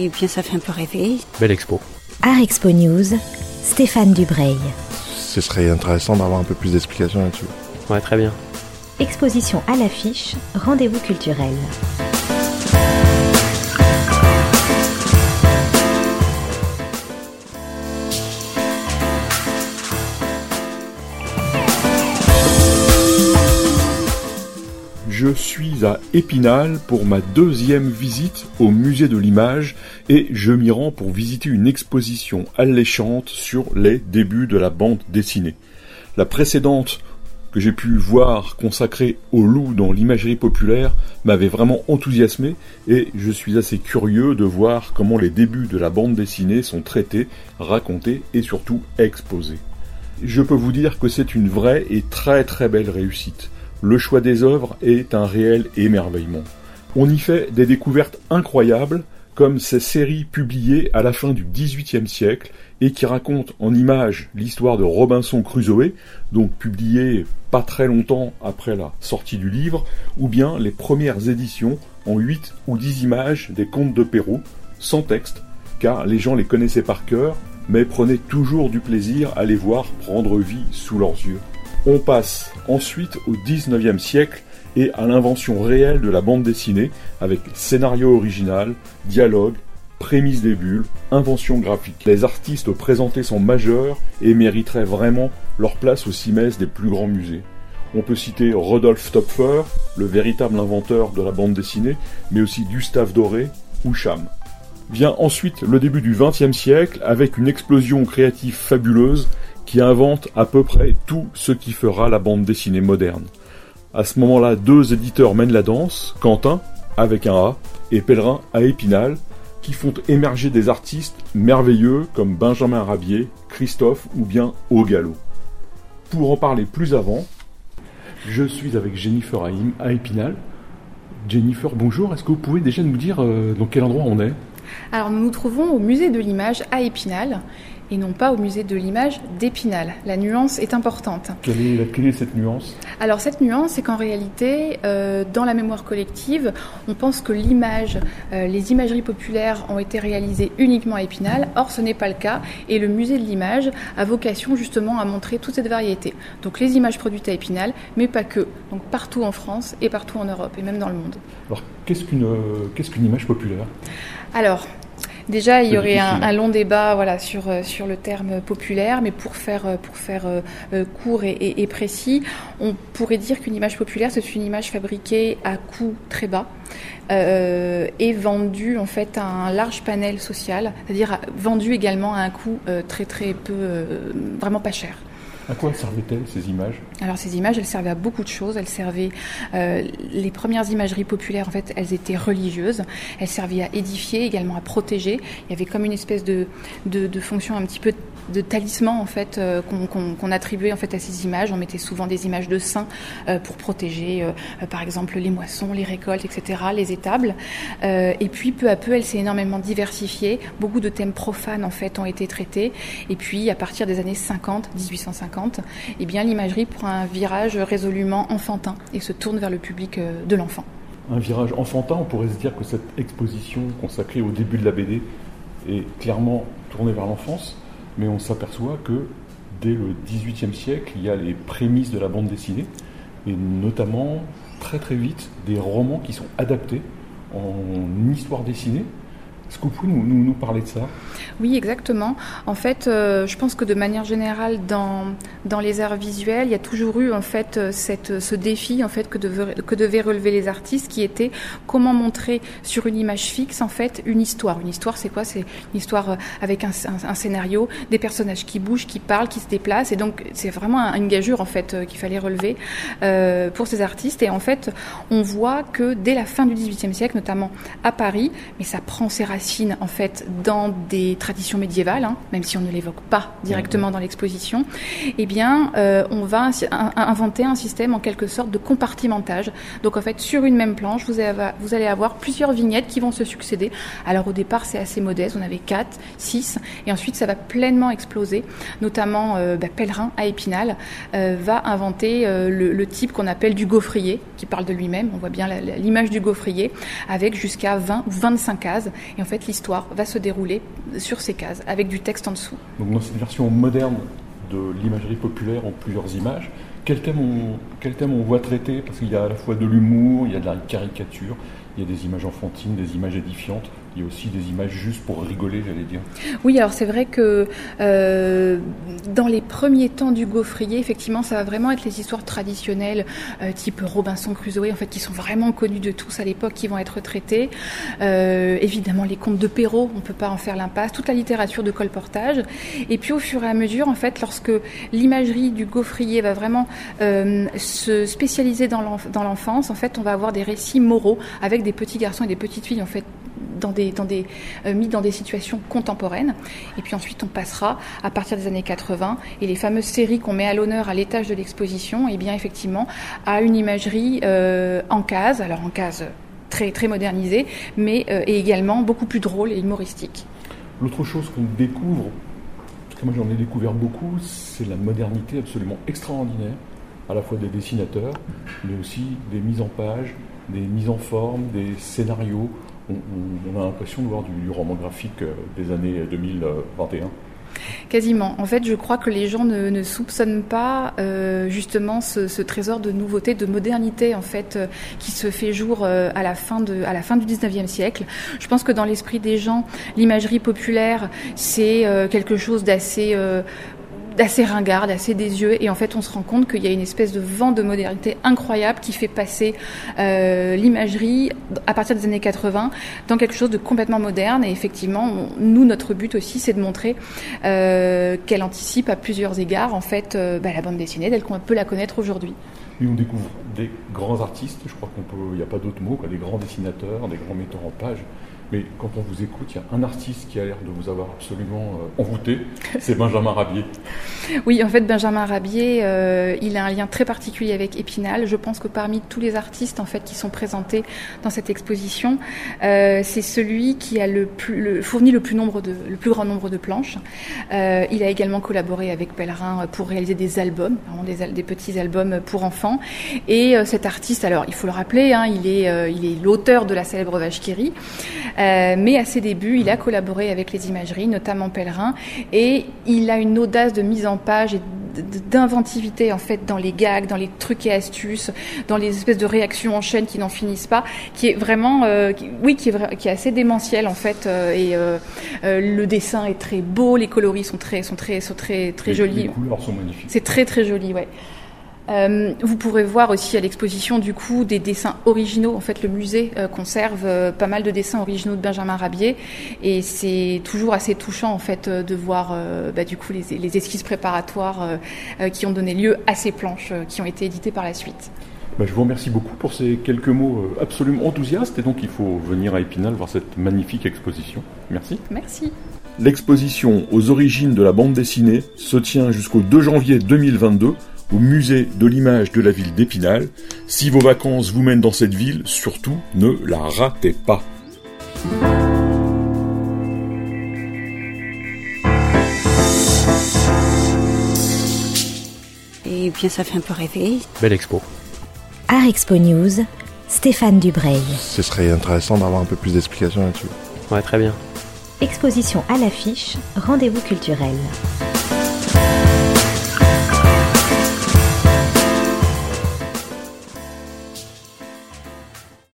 et bien ça fait un peu rêver. Belle expo. Art Expo News, Stéphane Dubreuil. Ce serait intéressant d'avoir un peu plus d'explications là-dessus. Ouais, très bien. Exposition à l'affiche, rendez-vous culturel. Je suis à Épinal pour ma deuxième visite au musée de l'image et je m'y rends pour visiter une exposition alléchante sur les débuts de la bande dessinée. La précédente que j'ai pu voir consacrée au loup dans l'imagerie populaire m'avait vraiment enthousiasmé et je suis assez curieux de voir comment les débuts de la bande dessinée sont traités, racontés et surtout exposés. Je peux vous dire que c'est une vraie et très très belle réussite le choix des œuvres est un réel émerveillement. On y fait des découvertes incroyables, comme ces séries publiées à la fin du XVIIIe siècle et qui racontent en images l'histoire de Robinson Crusoe, donc publiée pas très longtemps après la sortie du livre, ou bien les premières éditions en 8 ou 10 images des contes de Pérou, sans texte, car les gens les connaissaient par cœur, mais prenaient toujours du plaisir à les voir prendre vie sous leurs yeux. On passe ensuite au XIXe siècle et à l'invention réelle de la bande dessinée avec scénario original, dialogue, prémisse des bulles, invention graphique. Les artistes présentés sont majeurs et mériteraient vraiment leur place au cimès des plus grands musées. On peut citer Rodolphe Topfer, le véritable inventeur de la bande dessinée, mais aussi Gustave Doré ou Cham. Vient ensuite le début du XXe siècle avec une explosion créative fabuleuse qui invente à peu près tout ce qui fera la bande dessinée moderne. À ce moment-là, deux éditeurs mènent la danse, Quentin, avec un A, et Pèlerin à Épinal, qui font émerger des artistes merveilleux comme Benjamin Rabier, Christophe ou bien Ogalo. Pour en parler plus avant, je suis avec Jennifer Haïm à Épinal. Jennifer, bonjour, est-ce que vous pouvez déjà nous dire euh, dans quel endroit on est? Alors nous nous trouvons au musée de l'image à Épinal et non pas au musée de l'image d'Épinal. La nuance est importante. Quelle est, quelle est cette nuance Alors cette nuance, c'est qu'en réalité, euh, dans la mémoire collective, on pense que l'image, euh, les imageries populaires ont été réalisées uniquement à Épinal. Or, ce n'est pas le cas. Et le musée de l'image a vocation justement à montrer toute cette variété. Donc les images produites à Épinal, mais pas que. Donc partout en France et partout en Europe et même dans le monde. Alors qu'est-ce qu'une qu'est-ce qu'une image populaire? Alors, Déjà, il y aurait un, long débat voilà, sur, euh, sur le terme populaire, mais pour faire, euh, pour faire euh, court et, précis, on pourrait dire qu'une image populaire, c'est une image fabriquée à coût très bas. et vendue en fait à un large panel social, c'est-à-dire vendue également à un coût très très peu, vraiment pas cher. À quoi servaient-elles ces images? Alors ces images, elles servaient à beaucoup de choses. Elles servaient euh, les premières imageries populaires. En fait, elles étaient religieuses. Elles servaient à édifier, également à protéger. Il y avait comme une espèce de, de, fonction un petit peu de talisman en fait euh, qu'on attribuait en fait à ces images. On mettait souvent des images de saints euh, pour protéger, par exemple, les moissons, les récoltes, etc., les étables. et puis peu à peu, elle s'est énormément diversifiée. Beaucoup de thèmes profanes en fait ont été traités. Et puis à partir des années 50, 1850, eh bien l'imagerie prend un virage résolument enfantin et se tourne vers le public de l'enfant. Un virage enfantin, on pourrait se dire que cette exposition consacrée au début de la BD est clairement tournée vers l'enfance mais on s'aperçoit que dès le XVIIIe siècle, il y a les prémices de la bande dessinée, et notamment très très vite des romans qui sont adaptés en histoire dessinée est-ce que vous pouvez nous, nous, parler de ça? Oui, exactement. En fait, euh, je pense que de manière générale, dans, dans les arts visuels, il y a toujours eu en fait euh, cette, ce défi en fait que, que devaient relever les artistes, qui était comment montrer sur une image fixe en fait une histoire. Une histoire, c'est quoi? C'est une histoire euh, avec un, un, scénario, des personnages qui bougent, qui parlent, qui se déplacent, et donc c'est vraiment une gageure en fait qu'il fallait relever pour ces artistes. Et en fait, on voit que dès la fin du XVIIIe siècle, notamment à Paris, mais ça prend ses racines en fait dans des traditions médiévales, hein, même si on ne l'évoque pas directement dans l'exposition, eh bien, euh, on va inventer un système en quelque sorte de compartimentage. Donc en fait, sur une même planche, vous, allez avoir plusieurs vignettes qui vont se succéder. Alors au départ, c'est assez modeste, on avait 4, 6, et ensuite ça va pleinement exploser. Notamment, euh, bah, Pèlerin à Épinal euh, va inventer le, le, type qu'on appelle du gaufrier, qui parle de lui-même. On voit bien l'image du gaufrier avec jusqu'à 20 ou 25 cases. Fait l'histoire va se dérouler sur ces cases avec du texte en dessous. Donc dans cette version moderne de l'imagerie populaire en plusieurs images, quel thème on, quel thème on voit traiter? Parce qu'il y a à la fois de l'humour, il y a de la caricature, il y a des images enfantines, des images édifiantes. Il y a aussi des images juste pour rigoler, j'allais dire. Oui, alors c'est vrai que euh, dans les premiers temps du gaufrier, effectivement, ça va vraiment être les histoires traditionnelles, euh, type Robinson Crusoe, en fait, qui sont vraiment connues de tous à l'époque, qui vont être traitées. Euh, évidemment, les contes de Perrault, on ne peut pas en faire l'impasse, toute la littérature de colportage. Et puis, au fur et à mesure, en fait, lorsque l'imagerie du gaufrier va vraiment se spécialiser dans l'enfance, en fait, on va avoir des récits moraux avec des petits garçons et des petites filles, en fait, dans des, euh, mis dans des situations contemporaines. Et puis ensuite, on passera à partir des années 80 et les fameuses séries qu'on met à l'honneur à l'étage de l'exposition, et eh bien effectivement, à une imagerie euh, en case, alors en case très, très modernisée, mais euh, et également beaucoup plus drôle et humoristique. L'autre chose qu'on découvre, parce que moi j'en ai découvert beaucoup, c'est la modernité absolument extraordinaire, à la fois des dessinateurs, mais aussi des mises en page, des mises en forme, des scénarios on, a l'impression de voir du, roman graphique euh, des années 2021. Quasiment. En fait, je crois que les gens ne, soupçonnent pas euh, justement ce, trésor de nouveauté, de modernité en fait, euh, qui se fait jour à la fin à la fin du 19e siècle. Je pense que dans l'esprit des gens, l'imagerie populaire, c'est quelque chose d'assez d'assez ringarde, assez désieux, et en fait on se rend compte qu'il y a une espèce de vent de modernité incroyable qui fait passer euh, l'imagerie à partir des années 80 dans quelque chose de complètement moderne. Et effectivement, nous notre but aussi, c'est de montrer euh, qu'elle anticipe à plusieurs égards en fait euh, bah, la bande dessinée telle qu'on peut la connaître aujourd'hui. Et on découvre des grands artistes, je crois qu'on peut, il n'y a pas d'autre mot, quoi, des grands dessinateurs, des grands metteurs en page. Mais quand on vous écoute, il y a un artiste qui a l'air de vous avoir absolument euh, envoûté, c'est Benjamin Rabier. Oui, en fait, Benjamin Rabier, euh, il a un lien très particulier avec Épinal. Je pense que parmi tous les artistes en fait qui sont présentés dans cette exposition, euh, c'est celui qui a le plus, fourni le plus, grand nombre de planches. Il a également collaboré avec Pellerin pour réaliser des albums, des, petits albums pour enfants. Et cet artiste, alors il faut le rappeler, hein, il est, l'auteur de la célèbre Vache mais à ses débuts, il a collaboré avec les imageries, notamment Pèlerin, et il a une audace de mise en page et d'inventivité en fait dans les gags, dans les trucs et astuces, dans les espèces de réactions en chaîne qui n'en finissent pas, qui est vraiment, euh, oui, qui est, qui est assez démentiel en fait. Euh, et le dessin est très beau, les coloris sont très, sont très, sont très, très jolis. Les couleurs sont magnifiques. C'est très très joli, ouais. Euh, vous pourrez voir aussi à l'exposition du coup des dessins originaux. En fait, le musée euh, conserve euh, pas mal de dessins originaux de Benjamin Rabier et c'est toujours assez touchant en fait de voir bah, du coup les, esquisses préparatoires qui ont donné lieu à ces planches qui ont été éditées par la suite. Bah, je vous remercie beaucoup pour ces quelques mots absolument enthousiastes et donc il faut venir à Épinal voir cette magnifique exposition. Merci. Merci. L'exposition aux origines de la bande dessinée se tient jusqu'au 2 janvier 2022 au musée de l'image de la ville d'Épinal. Si vos vacances vous mènent dans cette ville, surtout ne la ratez pas. Et bien ça fait un peu rêver. Belle expo. Art Expo News, Stéphane Dubreuil. Ce serait intéressant d'avoir un peu plus d'explications là-dessus. Ouais, très bien. Exposition à l'affiche, rendez-vous culturel.